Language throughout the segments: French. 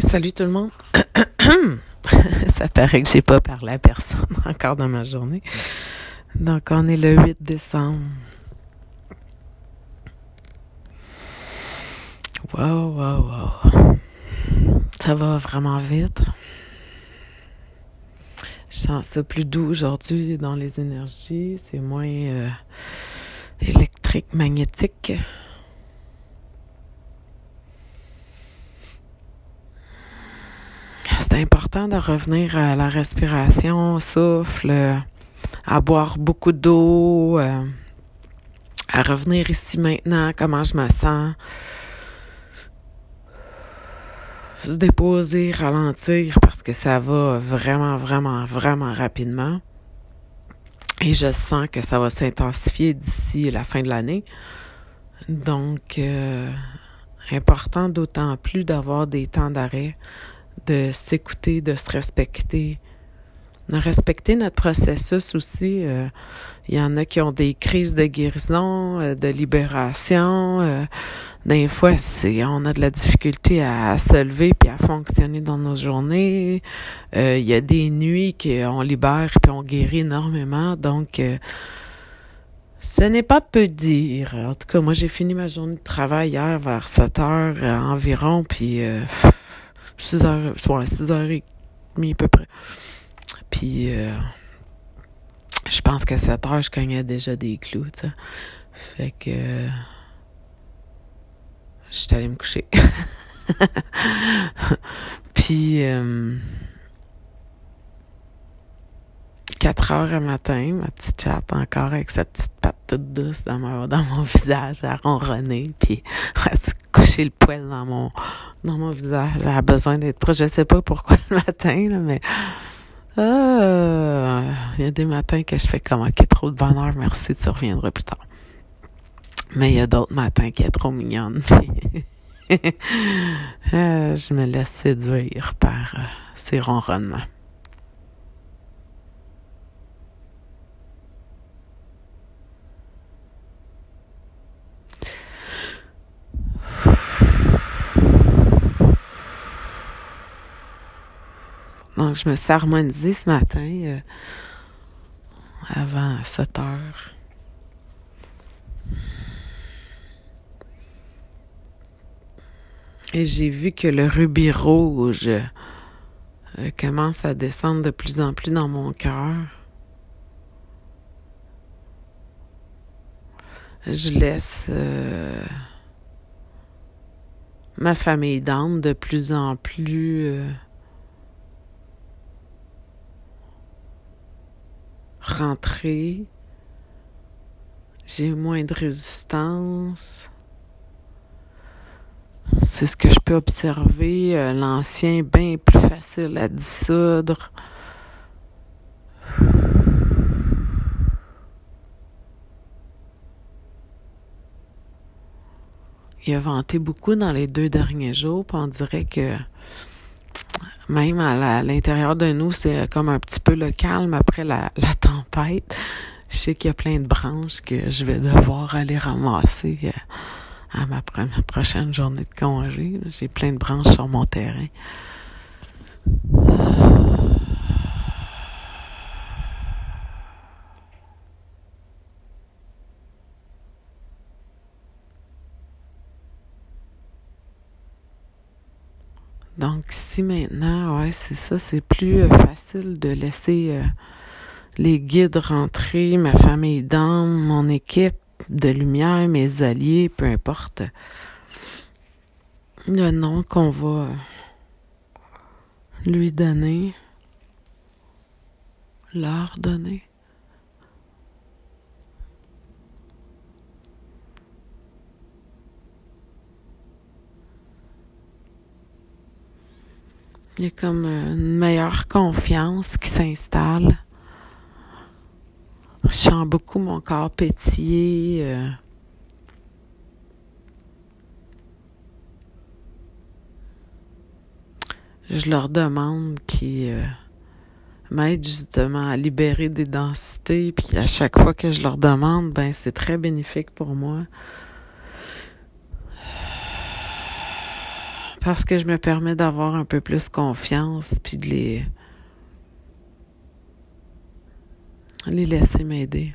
salut tout le monde. Ça paraît que j'ai pas parlé à personne encore dans ma journée. Donc on est le 8 décembre. Wow, wow, wow. Ça va vraiment vite. Je sens ça plus doux aujourd'hui dans les énergies. C'est moins euh, électrique, magnétique. C'est important de revenir à la respiration, au souffle, à boire beaucoup d'eau, euh, à revenir ici maintenant, comment je me sens. Se déposer, ralentir parce que ça va vraiment, vraiment, vraiment rapidement. Et je sens que ça va s'intensifier d'ici la fin de l'année. Donc, euh, important d'autant plus d'avoir des temps d'arrêt de s'écouter, de se respecter, de respecter notre processus aussi. Euh, il y en a qui ont des crises de guérison, euh, de libération. Euh, des fois, on a de la difficulté à, se lever puis à fonctionner dans nos journées. il y a des nuits qu'on libère puis on guérit énormément. Donc, ce n'est pas peu dire. En tout cas, moi, j'ai fini ma journée de travail hier vers 7 heures environ, puis 6 heures, soit 6 heures et demie à peu près. Puis, euh, je pense qu'à 7 heures, je cognais déjà des clous, tu. Fait que, euh, je suis allée me coucher. Puis, euh, 4 heures le matin, ma petite chatte encore avec sa petite patte toute douce dans mon, visage à ronronner, puis à se le poil dans mon dans mon visage. A besoin d'être proche. Je sais pas pourquoi le matin, là, mais euh, il y a des matins que je fais comme ok, trop de bonheur, merci, tu reviendras plus tard. Mais il y a d'autres matins qui est trop mignonne. euh, je me laisse séduire par euh, ces ronronnements. Donc, je me suis harmonisée ce matin euh, avant 7 heures. Et j'ai vu que le rubis rouge euh, commence à descendre de plus en plus dans mon cœur. Je laisse euh, ma famille d'âme de plus en plus rentrer. J'ai moins de résistance. C'est ce que je peux observer. Euh, l'ancien, bien plus facile à dissoudre. Il a vanté beaucoup dans les deux derniers jours, on dirait que même à l'intérieur de nous, c'est comme un petit peu le calme après la, tempête. Je sais qu'il y a plein de branches que je vais devoir aller ramasser euh, à ma, ma prochaine journée de congé. J'ai plein de branches sur mon terrain. Donc si maintenant, ouais, c'est ça, c'est plus euh, facile de laisser euh, les guides rentrer, ma famille d'âme, mon équipe de lumière, mes alliés, peu importe le nom qu'on va euh, lui donner, leur donner. Il y a comme une meilleure confiance qui s'installe. Je sens beaucoup mon corps pétiller. Euh. Je leur demande qu'ils euh, m'aident justement à libérer des densités. Puis à chaque fois que je leur demande, ben c'est très bénéfique pour moi. Parce que je me permets d'avoir un peu plus confiance, puis de les, les laisser m'aider.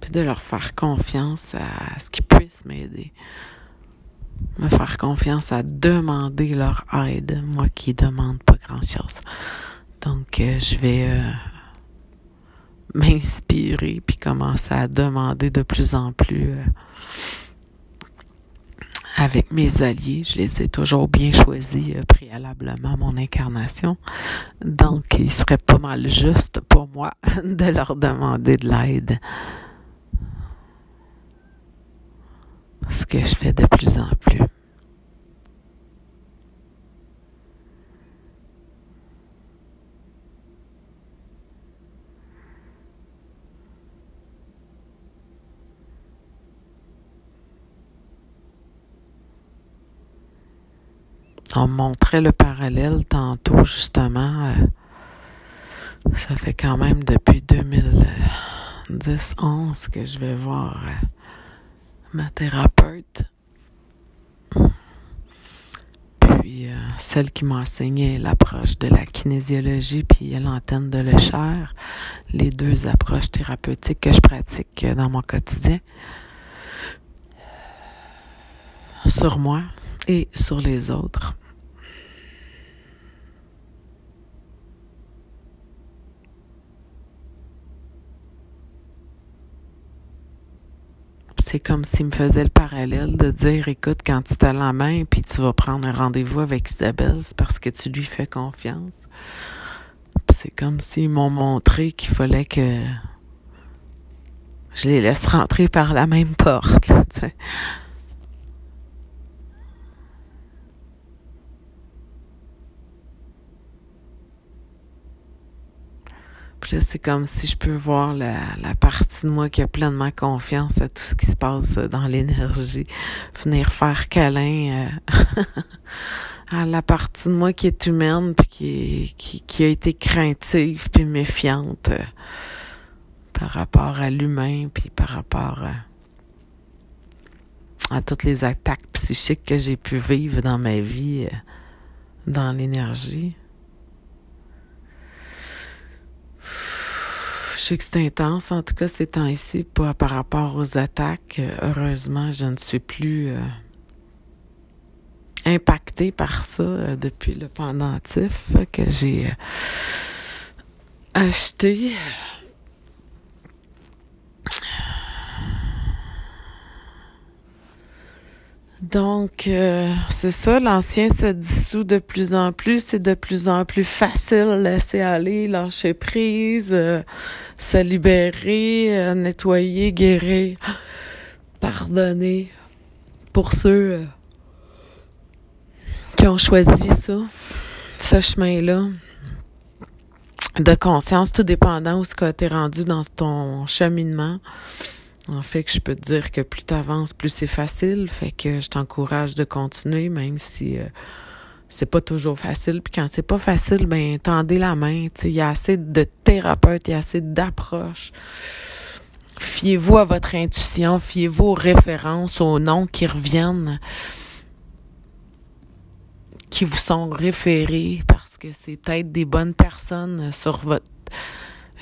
Puis de leur faire confiance à ce qu'ils puissent m'aider. Me faire confiance à demander leur aide, moi qui demande pas grand-chose. Donc, euh, je vais euh, m'inspirer puis commencer à demander de plus en plus euh, avec mes alliés. Je les ai toujours bien choisis euh, préalablement à mon incarnation. Donc, il serait pas mal juste pour moi de leur demander de l'aide. Ce que je fais de plus en plus. On montrait le parallèle tantôt, justement. Euh, ça fait quand même depuis 2010-11 que je vais voir euh, ma thérapeute. Puis euh, celle qui m'a enseigné l'approche de la kinésiologie puis l'antenne de l'échelle, les deux approches thérapeutiques que je pratique dans mon quotidien. Sur moi et sur les autres. C'est comme s'il me faisait le parallèle de dire, écoute, quand tu t'as la main puis tu vas prendre un rendez-vous avec Isabelle, c'est parce que tu lui fais confiance. c'est comme s'ils m'ont montré qu'il fallait que je les laisse rentrer par la même porte. Là, c'est comme si je peux voir la, la, partie de moi qui a pleinement confiance à tout ce qui se passe dans l'énergie. Venir faire câlin euh, à la partie de moi qui est humaine puis qui, qui, a été craintive puis méfiante euh, par rapport à l'humain puis par rapport à, toutes les attaques psychiques que j'ai pu vivre dans ma vie euh, dans l'énergie. Je sais que c'est intense, en tout cas ces temps-ci, par rapport aux attaques. Heureusement, je ne suis plus euh, impactée par ça euh, depuis le pendentif que j'ai euh, acheté. Donc, euh, c'est ça, l'ancien se dissout de plus en plus, c'est de plus en plus facile laisser aller, lâcher prise, euh, se libérer, euh, nettoyer, guérir, pardonner pour ceux qui ont choisi ça, ce chemin-là de conscience, tout dépendant où ce que tu es rendu dans ton cheminement. En fait, je peux te dire que plus tu avances, plus c'est facile. Fait que je t'encourage de continuer, même si euh, c'est pas toujours facile. Puis quand c'est pas facile, ben tendez la main. Il y a assez de thérapeutes, il y a assez d'approches. Fiez-vous à votre intuition, fiez-vous aux références, aux noms qui reviennent, qui vous sont référés, parce que c'est peut-être des bonnes personnes sur votre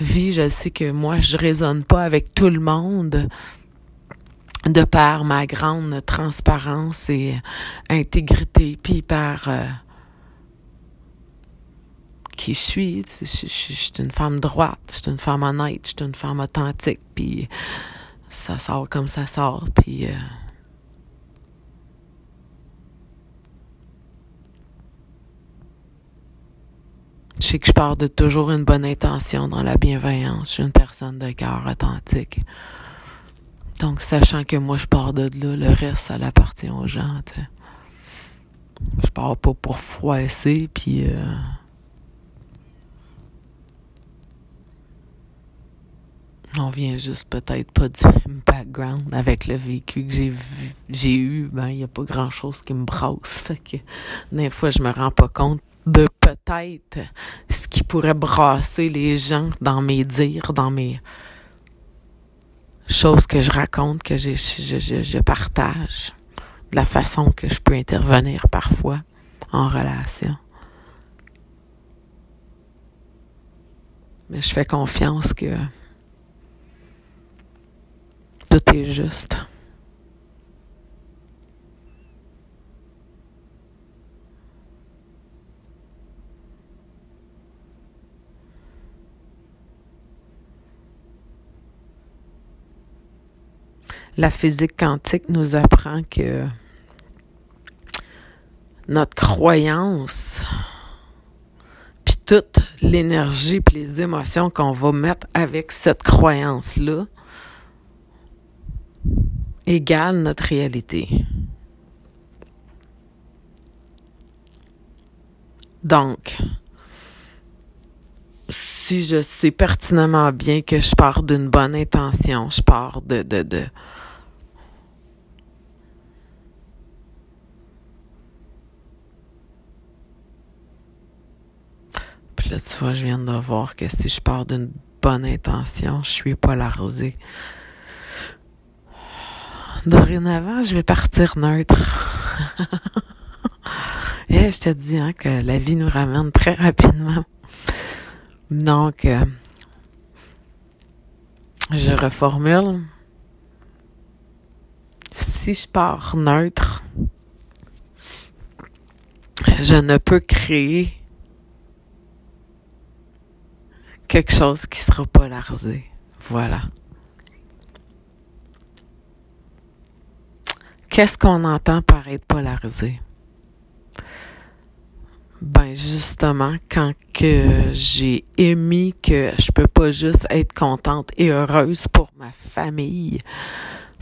je sais que moi, je résonne pas avec tout le monde de par ma grande transparence et intégrité, puis par euh, qui je suis. Je, suis une femme droite, je suis une femme honnête, je suis une femme authentique, puis ça sort comme ça sort, puis... Euh, Je que je pars de toujours une bonne intention dans la bienveillance. Je suis une personne de cœur authentique. Donc, sachant que moi, je pars de là, le reste, ça appartient aux gens, t'sais. Je pars pas pour froisser, puis... Euh, on vient juste peut-être pas du même background avec le vécu que j'ai j'ai eu, ben il y a pas grand chose qui me brasse, fait que des fois je me rends pas compte de peut-être ce qui pourrait brasser les gens dans mes dires, dans mes choses que je raconte, que je, je, partage, de la façon que je peux intervenir parfois en relation. Mais je fais confiance que tout est juste. La physique quantique nous apprend que notre croyance, puis toute l'énergie, puis les émotions qu'on va mettre avec cette croyance-là, égale notre réalité. Donc, si je sais pertinemment bien que je pars d'une bonne intention, je pars de, de, de Là, tu vois, je viens de voir que si je pars d'une bonne intention, je suis polarisée. Dorénavant, je vais partir neutre. Et je te dis hein, que la vie nous ramène très rapidement. Donc, euh, je reformule. Si je pars neutre, je ne peux créer quelque chose qui sera polarisé. Voilà. Qu'est-ce qu'on entend par être polarisé? Ben justement, quand que j'ai émis que je peux pas juste être contente et heureuse pour ma famille,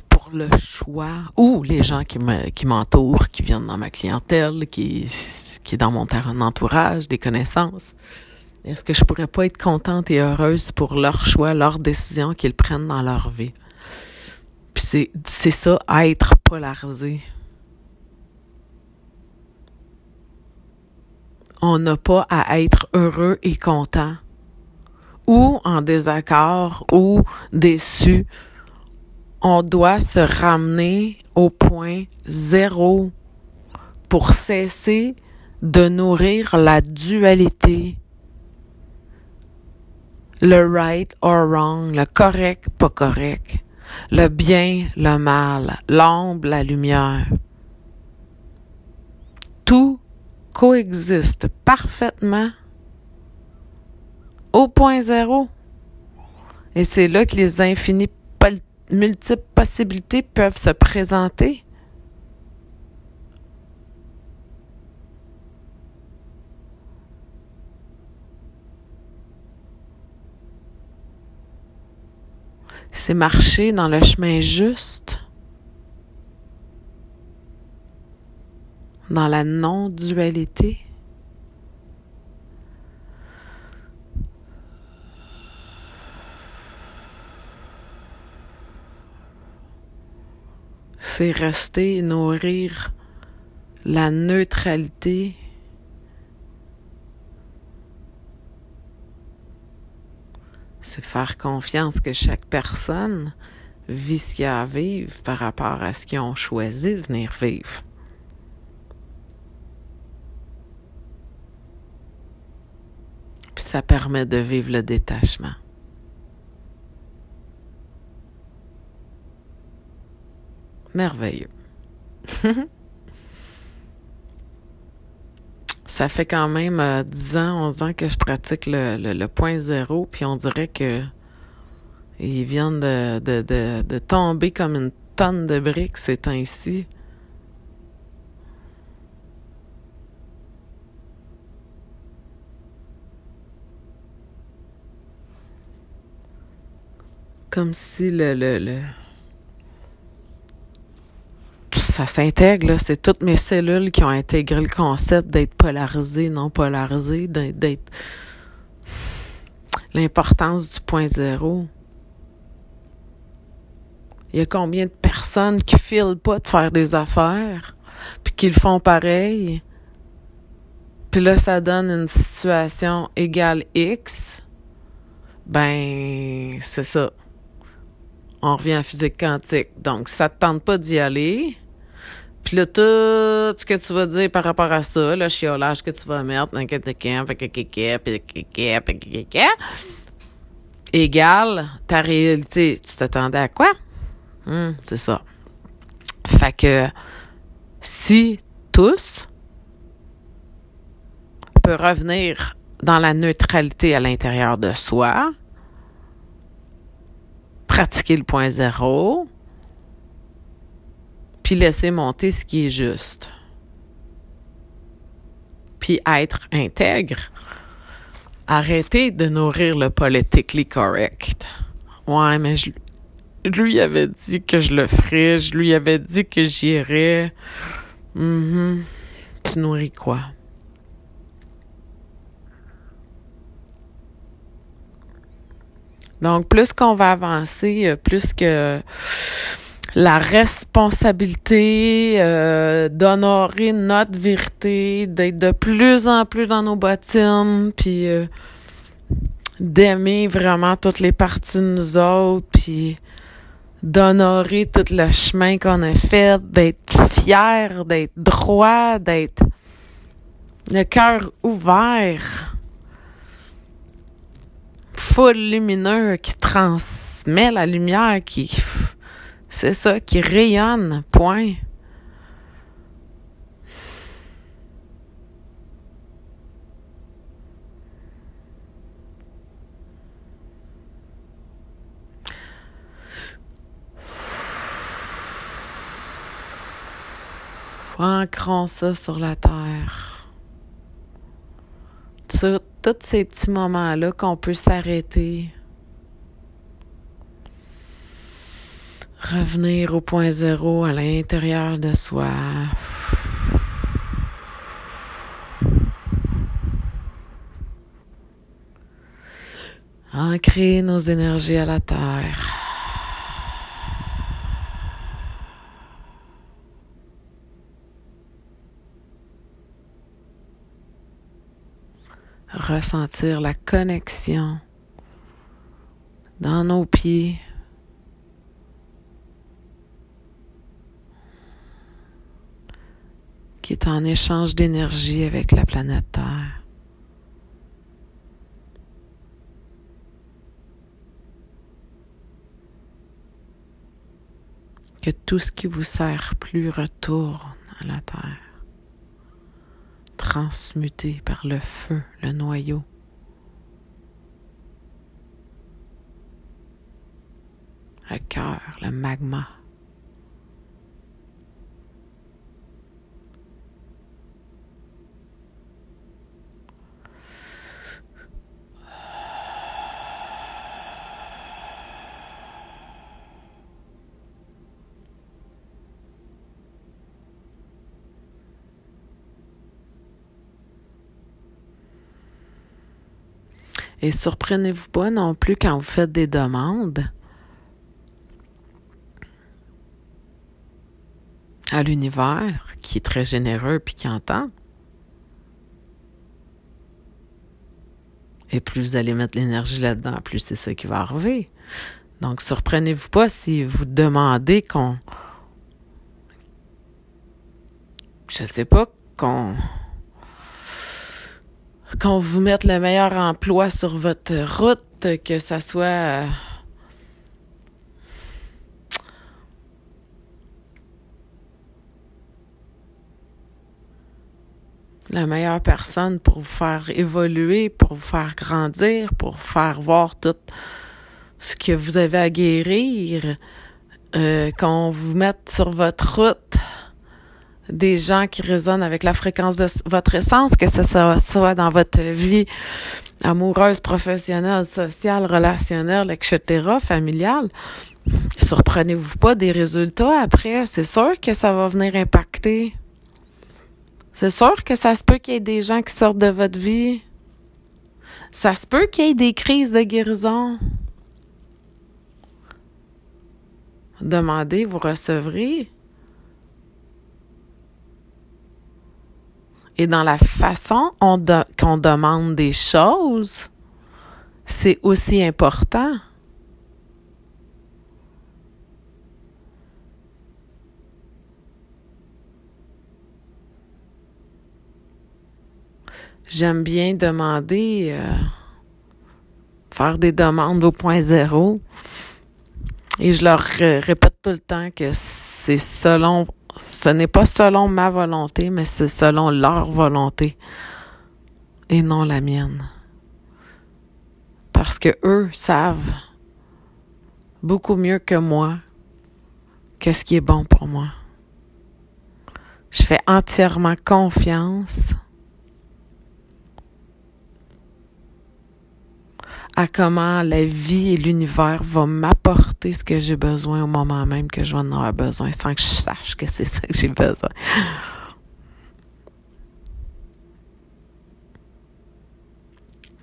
pour le choix, ou les gens qui me qui m'entourent, qui viennent dans ma clientèle, qui qui est dans mon entourage, des connaissances. Est-ce que je pourrais pas être contente et heureuse pour leur choix, leurs décisions qu'ils prennent dans leur vie? Puis c'est ça, être polarisé. On n'a pas à être heureux et content ou en désaccord ou déçu. On doit se ramener au point zéro pour cesser de nourrir la dualité. Le right or wrong, le correct, pas correct le bien, le mal, l'ombre, la lumière. Tout coexiste parfaitement au point zéro. Et c'est là que les infinies multiples possibilités peuvent se présenter. C'est marcher dans le chemin juste, dans la non-dualité. C'est rester et nourrir la neutralité faire confiance que chaque personne vit ce qu'il a à vivre par rapport à ce qu'ils ont choisi de venir vivre. Puis ça permet de vivre le détachement. Merveilleux. ça fait quand même euh, 10 ans, 11 ans que je pratique le, le, point zéro, puis on dirait que ils viennent de, de, de, tomber comme une tonne de briques ces temps-ci. Comme si le, le, le ça s'intègre, c'est toutes mes cellules qui ont intégré le concept d'être polarisé, non polarisé, d'être l'importance du point zéro. Il y a combien de personnes qui filent pas de faire des affaires, puis qui le font pareil? Puis là, ça donne une situation égale X. Ben, c'est ça. on revient à physique quantique. Donc, ça te tente pas d'y aller. Puis là, tout ce que tu vas dire par rapport à ça, le chiolage que tu vas mettre, égale ta réalité. Tu t'attendais à quoi? Hum, c'est ça. Fait que si tous peuvent revenir dans la neutralité à l'intérieur de soi, pratiquer le point zéro, puis laisser monter ce qui est juste. Puis être intègre. Arrêter de nourrir le politically correct. Ouais, mais je, lui avais dit que je le ferais, je lui avais dit que j'irais. Mm Tu nourris quoi? Donc, plus qu'on va avancer, euh, plus que la responsabilité euh, d'honorer notre vérité, d'être de plus en plus dans nos bottines, puis euh, d'aimer vraiment toutes les parties de nous autres, puis d'honorer tout le chemin qu'on a fait, d'être fier, d'être droit, d'être le cœur ouvert, full lumineux, qui transmet la lumière, qui c'est ça, qui rayonne, point. Ancrons ça sur la terre. Tous ces petits moments-là qu'on peut s'arrêter Revenir au point zéro à l'intérieur de soi. Ancrer nos énergies à la terre. Ressentir la connexion dans nos pieds, qui en échange d'énergie avec la planète Terre. Que tout ce qui vous sert plus retourne à la Terre, transmuté par le feu, le noyau. Le cœur, le magma. Et surprenez-vous pas non plus quand vous faites des demandes à l'univers qui est très généreux puis qui entend. Et plus vous allez mettre l'énergie là-dedans, plus c'est ça qui va arriver. Donc, surprenez-vous pas si vous demandez qu'on, je sais pas, qu'on, qu'on vous mette le meilleur emploi sur votre route, que ça soit euh, la meilleure personne pour vous faire évoluer, pour vous faire grandir, pour vous faire voir tout ce que vous avez à guérir, euh, qu'on vous mette sur votre route des gens qui résonnent avec la fréquence de votre essence, que ce soit dans votre vie amoureuse, professionnelle, sociale, relationnelle, etc., familiale. Surprenez-vous pas des résultats après. C'est sûr que ça va venir impacter. C'est sûr que ça se peut qu'il y ait des gens qui sortent de votre vie. Ça se peut qu'il y ait des crises de guérison. Demandez, vous recevrez. et dans la façon qu'on demande des choses, c'est aussi important. J'aime bien demander, euh, faire des demandes au point zéro. Et je leur répète tout le temps que c'est selon ce n'est pas selon ma volonté, mais c'est selon leur volonté et non la mienne. Parce que eux savent beaucoup mieux que moi qu'est-ce qui est bon pour moi. Je fais entièrement confiance à comment la vie et l'univers vont m'apporter ce que j'ai besoin au moment même que je vais en avoir besoin sans que je sache que c'est ça que j'ai besoin.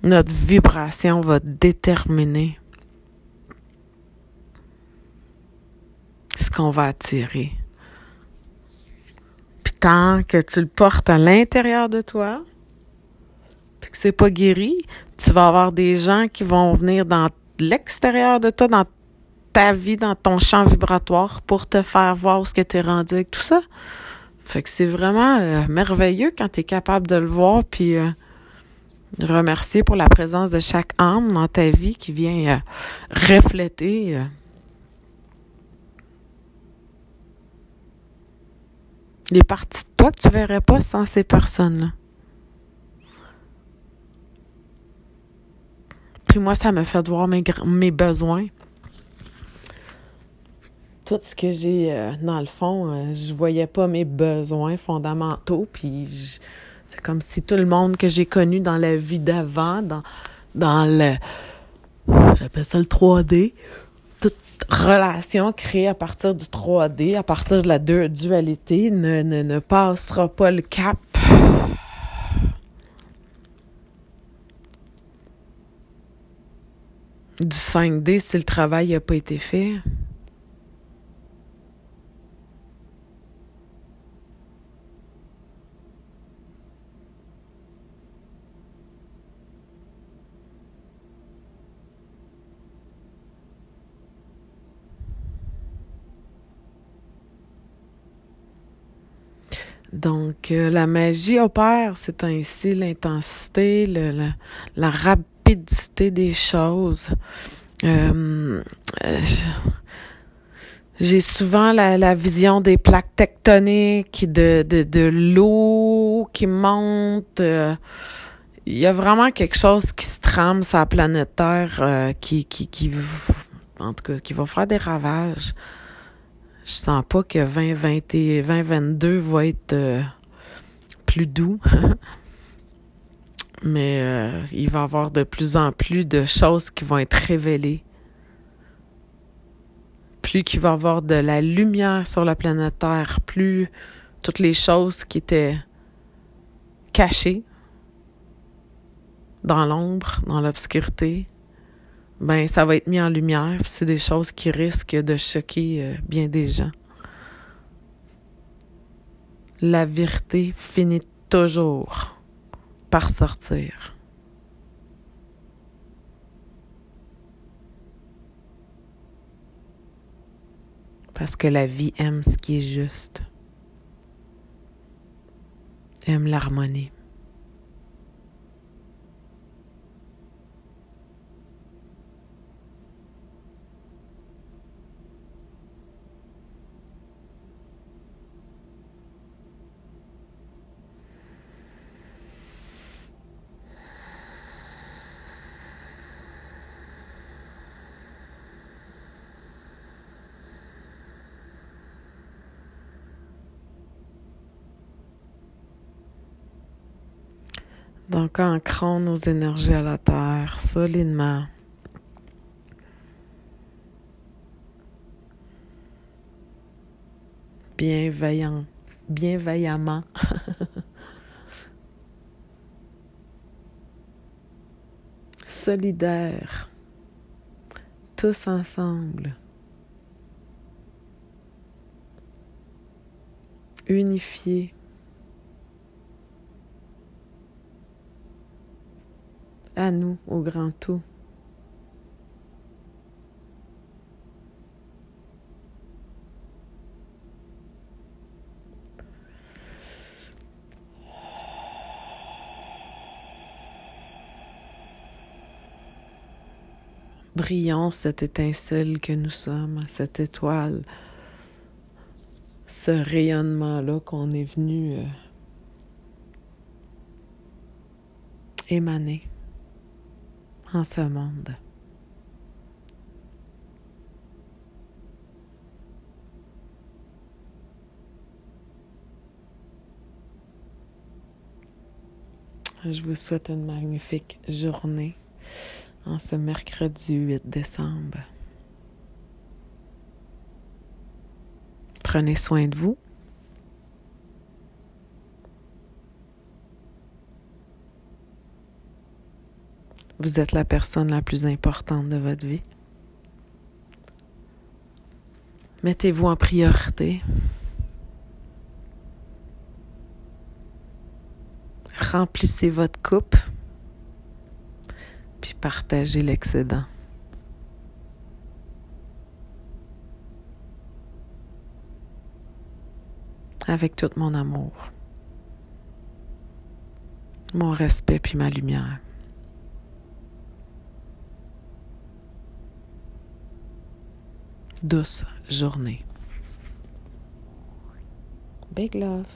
Notre vibration va déterminer ce qu'on va attirer. Puis tant que tu le portes à l'intérieur de toi, puis que c'est pas guéri, tu vas avoir des gens qui vont venir dans l'extérieur de toi, dans ta vie, dans ton champ vibratoire pour te faire voir ce que tu es rendu avec tout ça. Fait que c'est vraiment euh, merveilleux quand tu es capable de le voir puis euh, remercier pour la présence de chaque âme dans ta vie qui vient euh, refléter les parties de toi que tu verrais pas sans ces personnes-là. Moi, ça me fait voir mes, mes besoins. Tout ce que j'ai, euh, dans le fond, euh, je voyais pas mes besoins fondamentaux. Puis c'est comme si tout le monde que j'ai connu dans la vie d'avant, dans, dans le... J'appelle ça le 3D. Toute relation créée à partir du 3D, à partir de la dualité, ne, ne, ne passera pas le cap du 5D si le travail n'a pas été fait. Donc, euh, la magie opère, c'est ainsi l'intensité, la, la des choses. Euh, euh, j'ai souvent la, vision des plaques tectoniques, de, de, de l'eau qui monte. Euh, il y a vraiment quelque chose qui se trame sur la planète Terre qui, qui, qui, en tout cas, qui va faire des ravages. Je sens pas que 2020 et 2022 va être plus doux. mais euh, il va y avoir de plus en plus de choses qui vont être révélées. Plus qu'il va y avoir de la lumière sur la planète Terre, plus toutes les choses qui étaient cachées dans l'ombre, dans l'obscurité, ben ça va être mis en lumière. C'est des choses qui risquent de choquer euh, bien des gens. La vérité finit toujours par sortir. Parce que la vie aime ce qui est juste, aime l'harmonie. Donc, ancrons nos énergies à la terre solidement. Bienveillant, bienveillamment. Solidaire. Tous ensemble. Unifiés. à nous au grand tout. Brillant cette étincelle que nous sommes, cette étoile, ce rayonnement-là qu'on est venu euh, émaner en ce monde. Je vous souhaite une magnifique journée en ce mercredi 8 décembre. Prenez soin de vous. Vous êtes la personne la plus importante de votre vie. Mettez-vous en priorité. Remplissez votre coupe, puis partagez l'excédent. Avec tout mon amour, mon respect puis ma lumière. Douce journée. Big love.